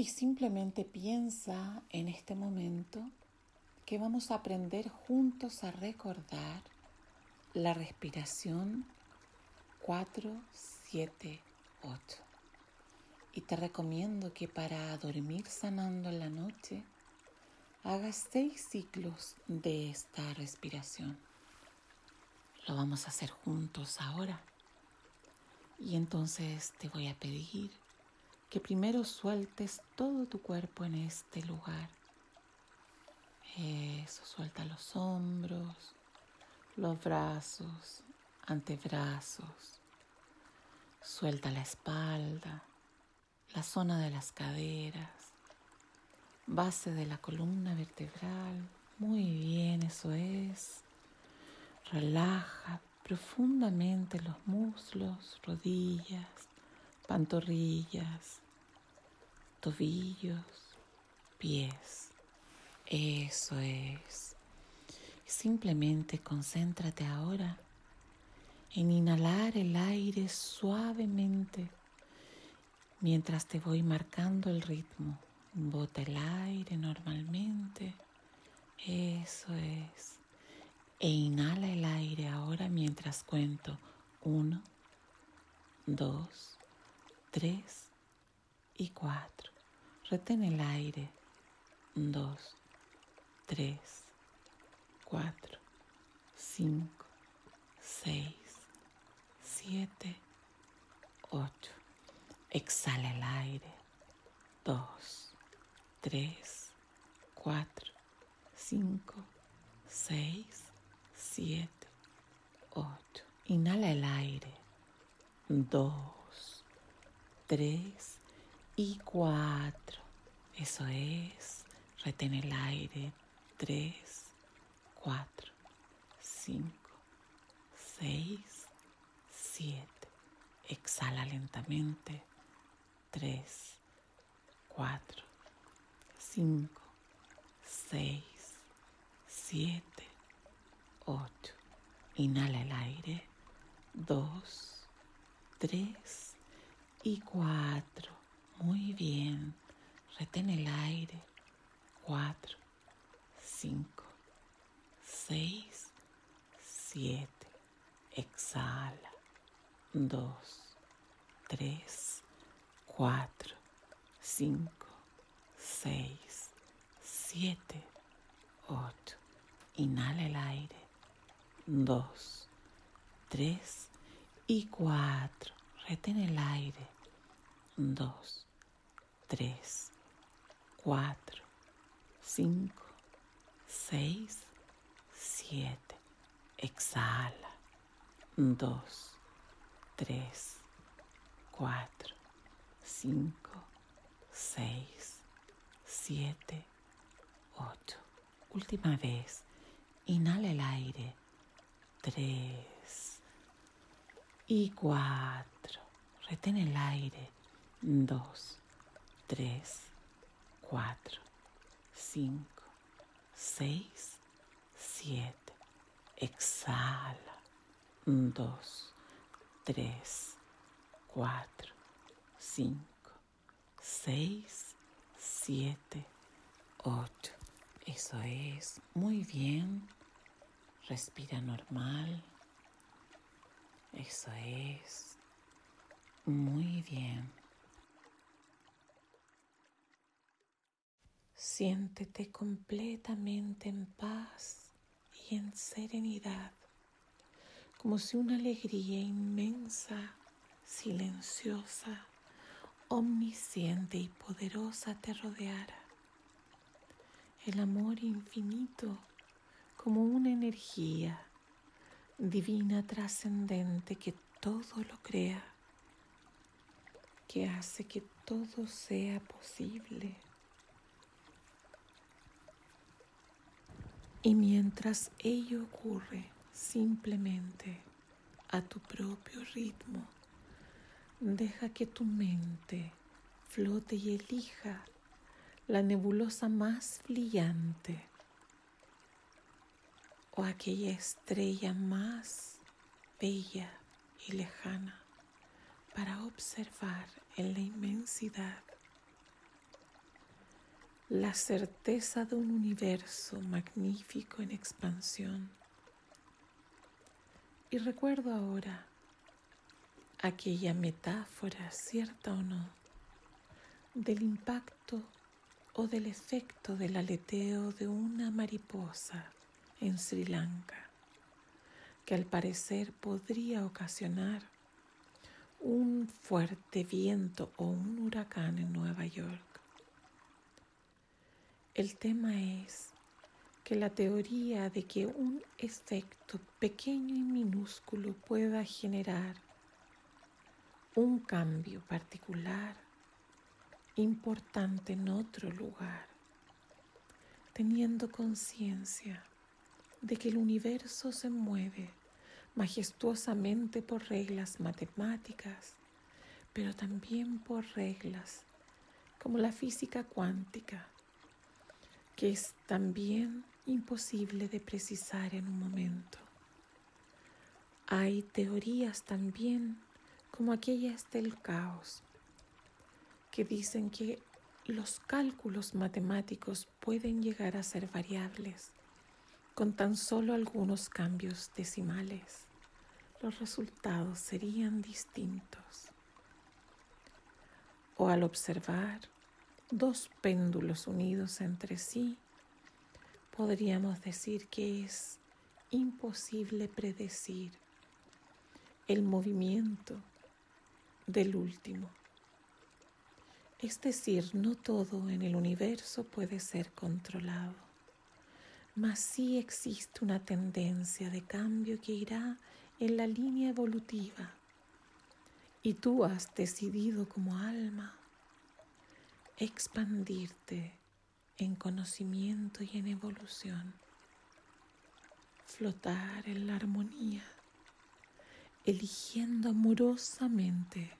Y simplemente piensa en este momento que vamos a aprender juntos a recordar la respiración 4, 7, 8. Y te recomiendo que para dormir sanando en la noche hagas seis ciclos de esta respiración. Lo vamos a hacer juntos ahora. Y entonces te voy a pedir que primero sueltes todo tu cuerpo en este lugar. Eso, suelta los hombros, los brazos, antebrazos. Suelta la espalda, la zona de las caderas, base de la columna vertebral. Muy bien, eso es. Relaja profundamente los muslos, rodillas, pantorrillas, tobillos, pies. Eso es. Simplemente concéntrate ahora en inhalar el aire suavemente mientras te voy marcando el ritmo. Bota el aire normalmente. Eso es. E inhala el aire ahora mientras cuento. Uno, dos, tres y cuatro. Retén el aire. Dos, tres, cuatro, cinco, seis, siete, ocho. Exhala el aire. Dos, tres, cuatro, cinco, seis, siete, ocho. Inhala el aire. Dos, tres y cuatro. Eso es. Retén el aire. Tres, cuatro, cinco, seis, siete. Exhala lentamente. Tres, cuatro, cinco, seis, siete, ocho. Inhala el aire. Dos, tres y cuatro. Muy bien. Retén el aire. Cuatro, cinco, seis, siete. Exhala. Dos, tres, cuatro, cinco, seis, siete, ocho. Inhala el aire. Dos, tres y cuatro. Retén el aire. Dos, tres, cuatro, cinco, seis, siete. Exhala. Dos, tres, cuatro, cinco, seis, siete, ocho. Última vez. Inhala el aire. Tres y cuatro. Retén el aire. Dos, tres, cuatro, cinco, seis, siete. Exhala. Dos, tres, cuatro, cinco, seis, siete, ocho. Eso es. Muy bien. Respira normal. Eso es. Muy bien. Siéntete completamente en paz y en serenidad, como si una alegría inmensa, silenciosa, omnisciente y poderosa te rodeara. El amor infinito como una energía divina trascendente que todo lo crea, que hace que todo sea posible. Y mientras ello ocurre simplemente a tu propio ritmo, deja que tu mente flote y elija la nebulosa más brillante o aquella estrella más bella y lejana para observar en la inmensidad la certeza de un universo magnífico en expansión. Y recuerdo ahora aquella metáfora, cierta o no, del impacto o del efecto del aleteo de una mariposa en Sri Lanka, que al parecer podría ocasionar un fuerte viento o un huracán en Nueva York. El tema es que la teoría de que un efecto pequeño y minúsculo pueda generar un cambio particular importante en otro lugar, teniendo conciencia de que el universo se mueve majestuosamente por reglas matemáticas, pero también por reglas como la física cuántica, que es también imposible de precisar en un momento. Hay teorías también como aquellas del caos, que dicen que los cálculos matemáticos pueden llegar a ser variables con tan solo algunos cambios decimales. Los resultados serían distintos. O al observar dos péndulos unidos entre sí, podríamos decir que es imposible predecir el movimiento del último. Es decir, no todo en el universo puede ser controlado, mas sí existe una tendencia de cambio que irá en la línea evolutiva y tú has decidido como alma expandirte en conocimiento y en evolución, flotar en la armonía, eligiendo amorosamente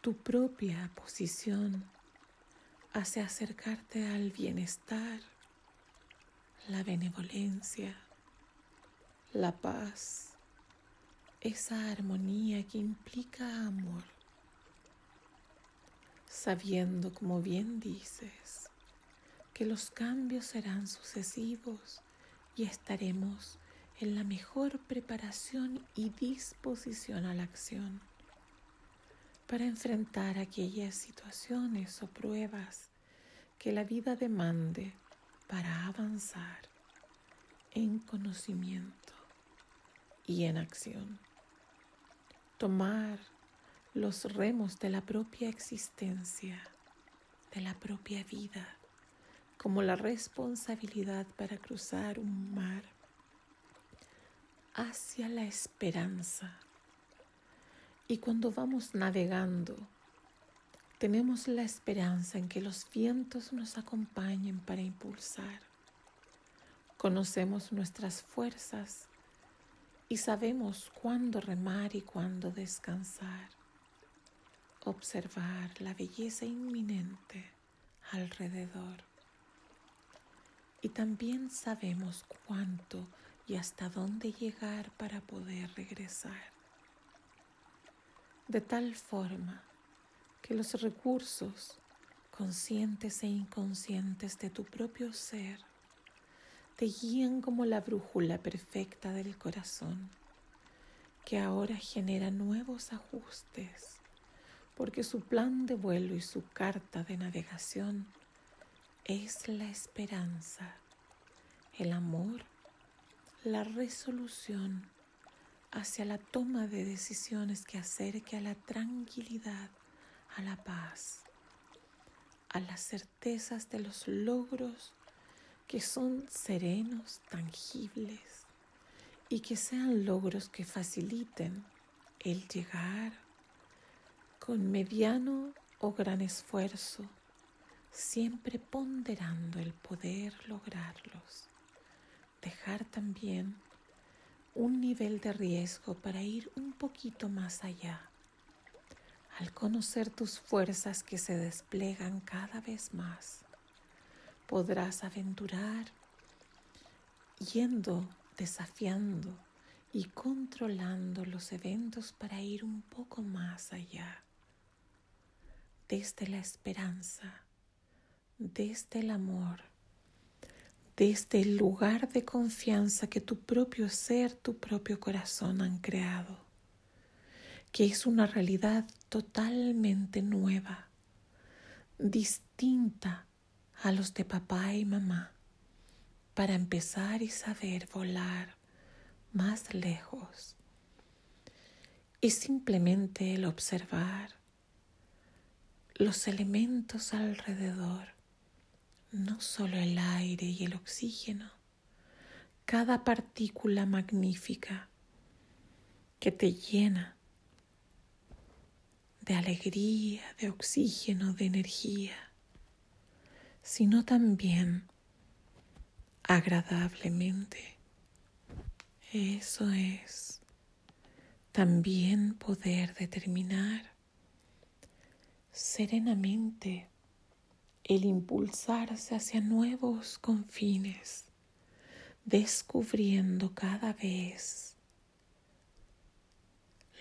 tu propia posición hacia acercarte al bienestar, la benevolencia, la paz, esa armonía que implica amor sabiendo, como bien dices, que los cambios serán sucesivos y estaremos en la mejor preparación y disposición a la acción para enfrentar aquellas situaciones o pruebas que la vida demande para avanzar en conocimiento y en acción. Tomar los remos de la propia existencia, de la propia vida, como la responsabilidad para cruzar un mar hacia la esperanza. Y cuando vamos navegando, tenemos la esperanza en que los vientos nos acompañen para impulsar. Conocemos nuestras fuerzas y sabemos cuándo remar y cuándo descansar observar la belleza inminente alrededor. Y también sabemos cuánto y hasta dónde llegar para poder regresar. De tal forma que los recursos conscientes e inconscientes de tu propio ser te guían como la brújula perfecta del corazón, que ahora genera nuevos ajustes porque su plan de vuelo y su carta de navegación es la esperanza, el amor, la resolución hacia la toma de decisiones que acerque a la tranquilidad, a la paz, a las certezas de los logros que son serenos, tangibles y que sean logros que faciliten el llegar con mediano o gran esfuerzo, siempre ponderando el poder lograrlos. Dejar también un nivel de riesgo para ir un poquito más allá. Al conocer tus fuerzas que se desplegan cada vez más, podrás aventurar yendo, desafiando y controlando los eventos para ir un poco más allá desde la esperanza, desde el amor, desde el lugar de confianza que tu propio ser, tu propio corazón han creado, que es una realidad totalmente nueva, distinta a los de papá y mamá, para empezar y saber volar más lejos. Y simplemente el observar los elementos alrededor, no solo el aire y el oxígeno, cada partícula magnífica que te llena de alegría, de oxígeno, de energía, sino también agradablemente. Eso es también poder determinar serenamente el impulsarse hacia nuevos confines, descubriendo cada vez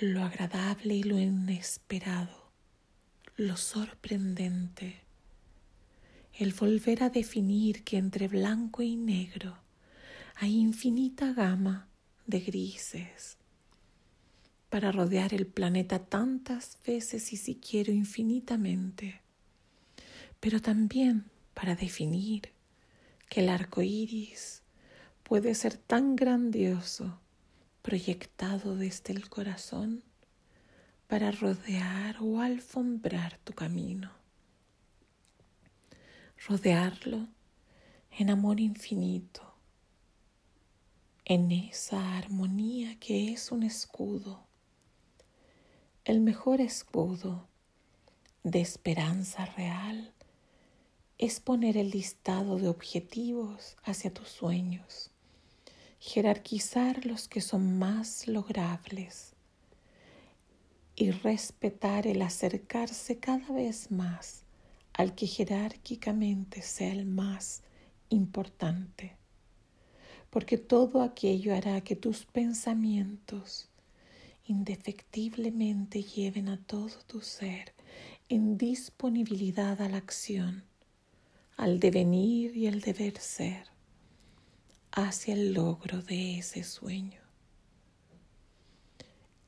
lo agradable y lo inesperado, lo sorprendente, el volver a definir que entre blanco y negro hay infinita gama de grises, para rodear el planeta tantas veces y si quiero infinitamente, pero también para definir que el arco iris puede ser tan grandioso proyectado desde el corazón para rodear o alfombrar tu camino, rodearlo en amor infinito, en esa armonía que es un escudo el mejor escudo de esperanza real es poner el listado de objetivos hacia tus sueños, jerarquizar los que son más logrables y respetar el acercarse cada vez más al que jerárquicamente sea el más importante, porque todo aquello hará que tus pensamientos indefectiblemente lleven a todo tu ser en disponibilidad a la acción, al devenir y el deber ser, hacia el logro de ese sueño.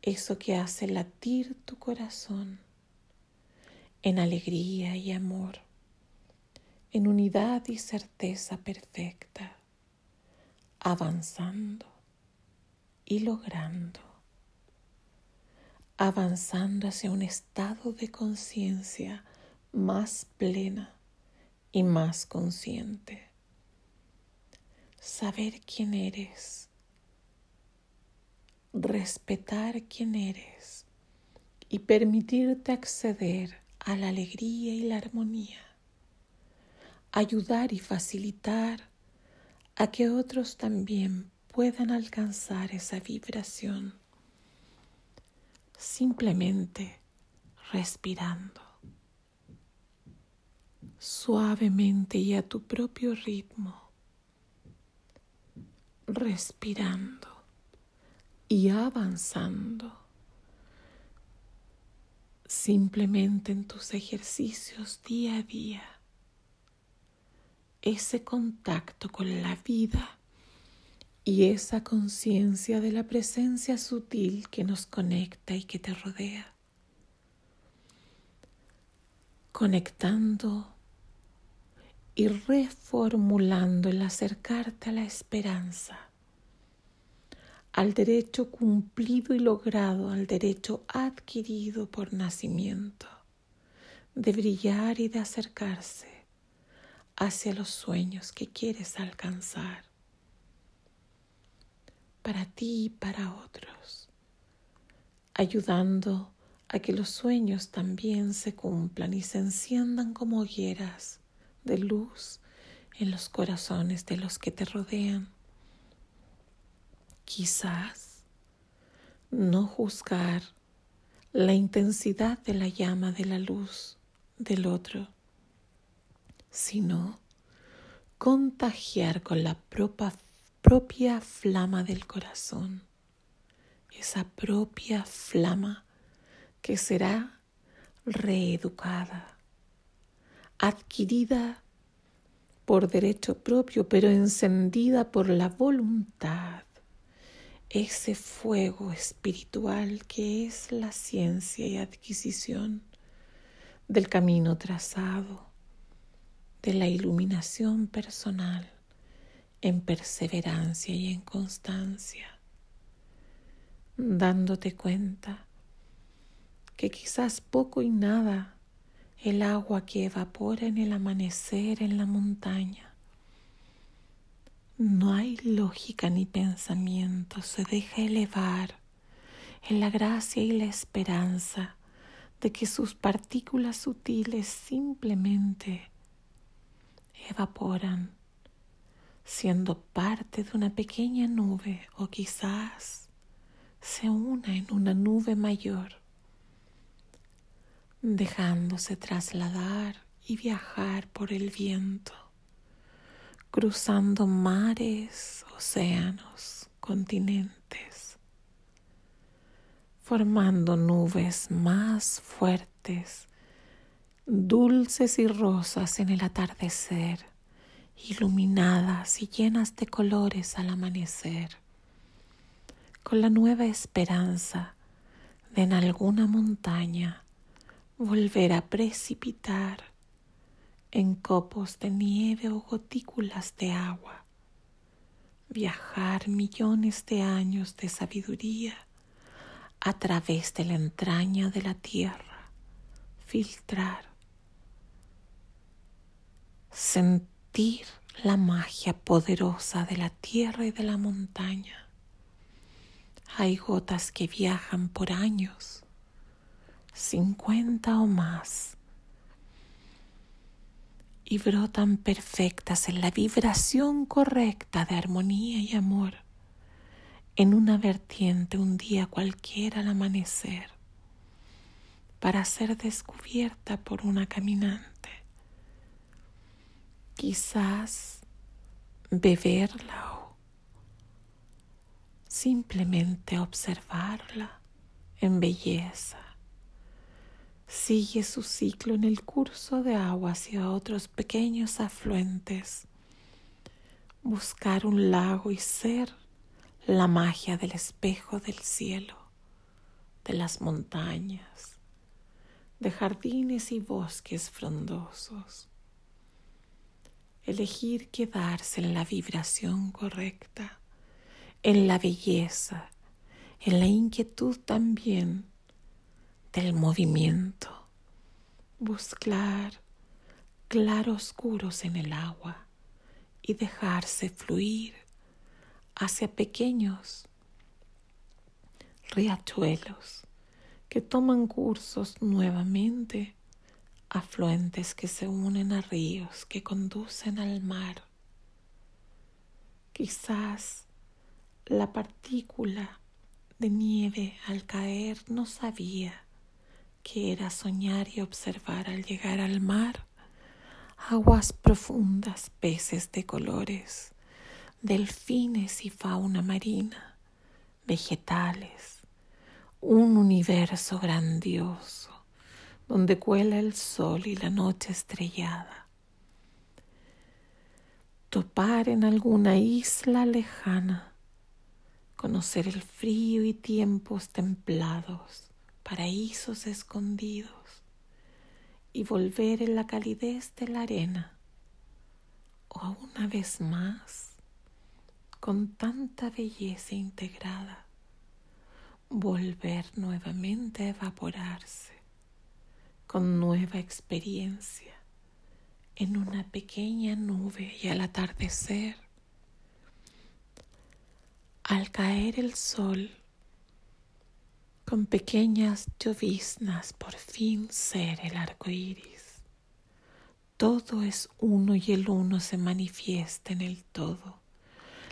Eso que hace latir tu corazón en alegría y amor, en unidad y certeza perfecta, avanzando y logrando avanzando hacia un estado de conciencia más plena y más consciente. Saber quién eres, respetar quién eres. Y permitirte acceder a la alegría y la armonía, ayudar y facilitar a que otros también puedan alcanzar esa vibración simplemente respirando suavemente y a tu propio ritmo, respirando y avanzando. Simplemente en tus ejercicios día a día, ese contacto con la vida y esa conciencia de la presencia sutil que nos conecta y que te rodea. Conectando y reformulando el acercarte a la esperanza, al derecho cumplido y logrado, al derecho adquirido por nacimiento, de brillar y de acercarse hacia los sueños que quieres alcanzar para ti y para otros, ayudando a que los sueños también se cumplan y se enciendan como hogueras de luz en los corazones de los que te rodean. Quizás no juzgar la intensidad de la llama de la luz del otro, sino contagiar con la propia propia flama del corazón, esa propia flama que será reeducada, adquirida por derecho propio, pero encendida por la voluntad, ese fuego espiritual que es la ciencia y adquisición del camino trazado, de la iluminación personal en perseverancia y en constancia, dándote cuenta que quizás poco y nada el agua que evapora en el amanecer en la montaña. No hay lógica ni pensamiento, se deja elevar en la gracia y la esperanza de que sus partículas sutiles simplemente evaporan, siendo parte de una pequeña nube o quizás se una en una nube mayor dejándose trasladar y viajar por el viento, cruzando mares, océanos, continentes, formando nubes más fuertes, dulces y rosas en el atardecer, iluminadas y llenas de colores al amanecer, con la nueva esperanza de en alguna montaña volver a precipitar en copos de nieve o gotículas de agua, viajar millones de años de sabiduría a través de la entraña de la tierra, filtrar, sentir la magia poderosa de la tierra y de la montaña. Hay gotas que viajan por años 50 o más, y brotan perfectas en la vibración correcta de armonía y amor en una vertiente un día cualquiera al amanecer para ser descubierta por una caminante. Quizás beberla o simplemente observarla en belleza sigue su ciclo en el curso de agua hacia otros pequeños afluentes, buscar un lago y ser la magia del espejo del cielo, de las montañas, de jardines y bosques frondosos. Elegir quedarse en la vibración correcta, en la belleza, en la inquietud también del movimiento, buscar claroscuros en el agua y dejarse fluir hacia pequeños riachuelos que toman cursos nuevamente, afluentes que se unen a ríos que conducen al mar. Quizás la partícula de nieve al caer no sabía que era soñar y observar al llegar al mar aguas profundas, peces de colores, delfines y fauna marina, vegetales, un universo grandioso donde cuela el sol y la noche estrellada. Topar en alguna isla lejana, conocer el frío y tiempos templados, paraísos escondidos y volver en la calidez de la arena o una vez más con tanta belleza integrada volver nuevamente a evaporarse con nueva experiencia en una pequeña nube y al atardecer al caer el sol con pequeñas lloviznas por fin ser el arco iris. Todo es uno y el uno se manifiesta en el todo.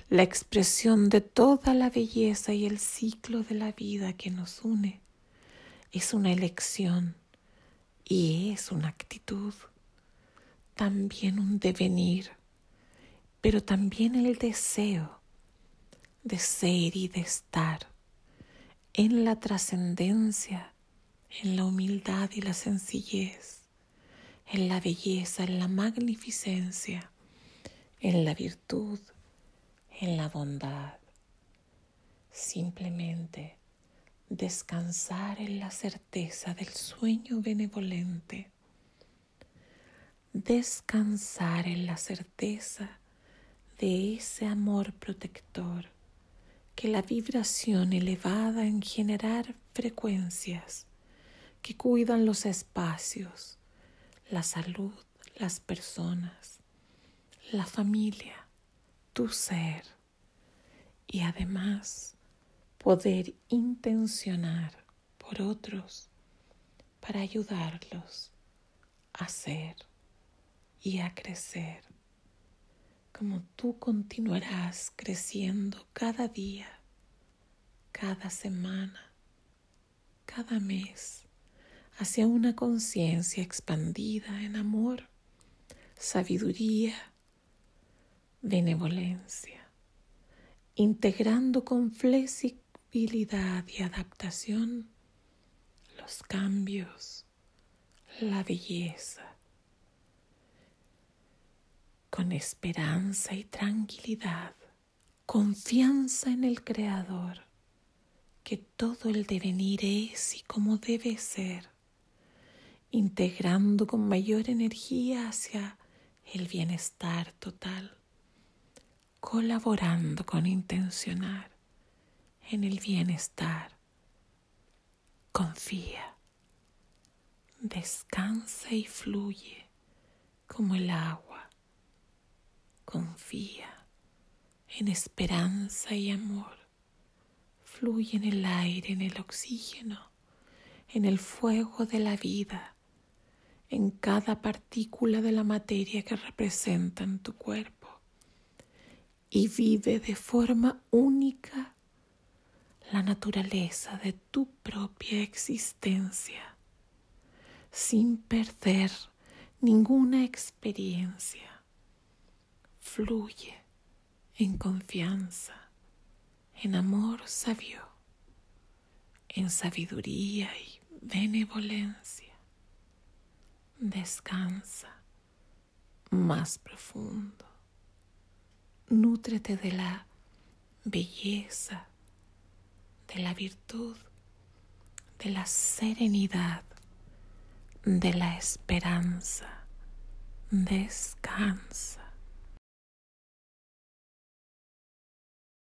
La expresión de toda la belleza y el ciclo de la vida que nos une es una elección y es una actitud, también un devenir, pero también el deseo de ser y de estar en la trascendencia, en la humildad y la sencillez, en la belleza, en la magnificencia, en la virtud, en la bondad. Simplemente descansar en la certeza del sueño benevolente. Descansar en la certeza de ese amor protector que la vibración elevada en generar frecuencias que cuidan los espacios, la salud, las personas, la familia, tu ser y además poder intencionar por otros para ayudarlos a ser y a crecer. Como tú continuarás creciendo cada día, cada semana, cada mes, hacia una conciencia expandida en amor, sabiduría, benevolencia, integrando con flexibilidad y adaptación los cambios, la belleza, con esperanza y tranquilidad, confianza en el Creador, que todo el devenir es y como debe ser, integrando con mayor energía hacia el bienestar total, colaborando con intencionar en el bienestar. Confía, descansa y fluye como el agua confía en esperanza y amor. Fluye en el aire, en el oxígeno, en el fuego de la vida, en cada partícula de la materia que representa en tu cuerpo. Y vive de forma única la naturaleza de tu propia existencia, sin perder ninguna experiencia fluye en confianza, en amor sabio, en sabiduría y benevolencia. Descansa más profundo. Nútrete de la belleza, de la virtud, de la serenidad, de la esperanza. Descansa.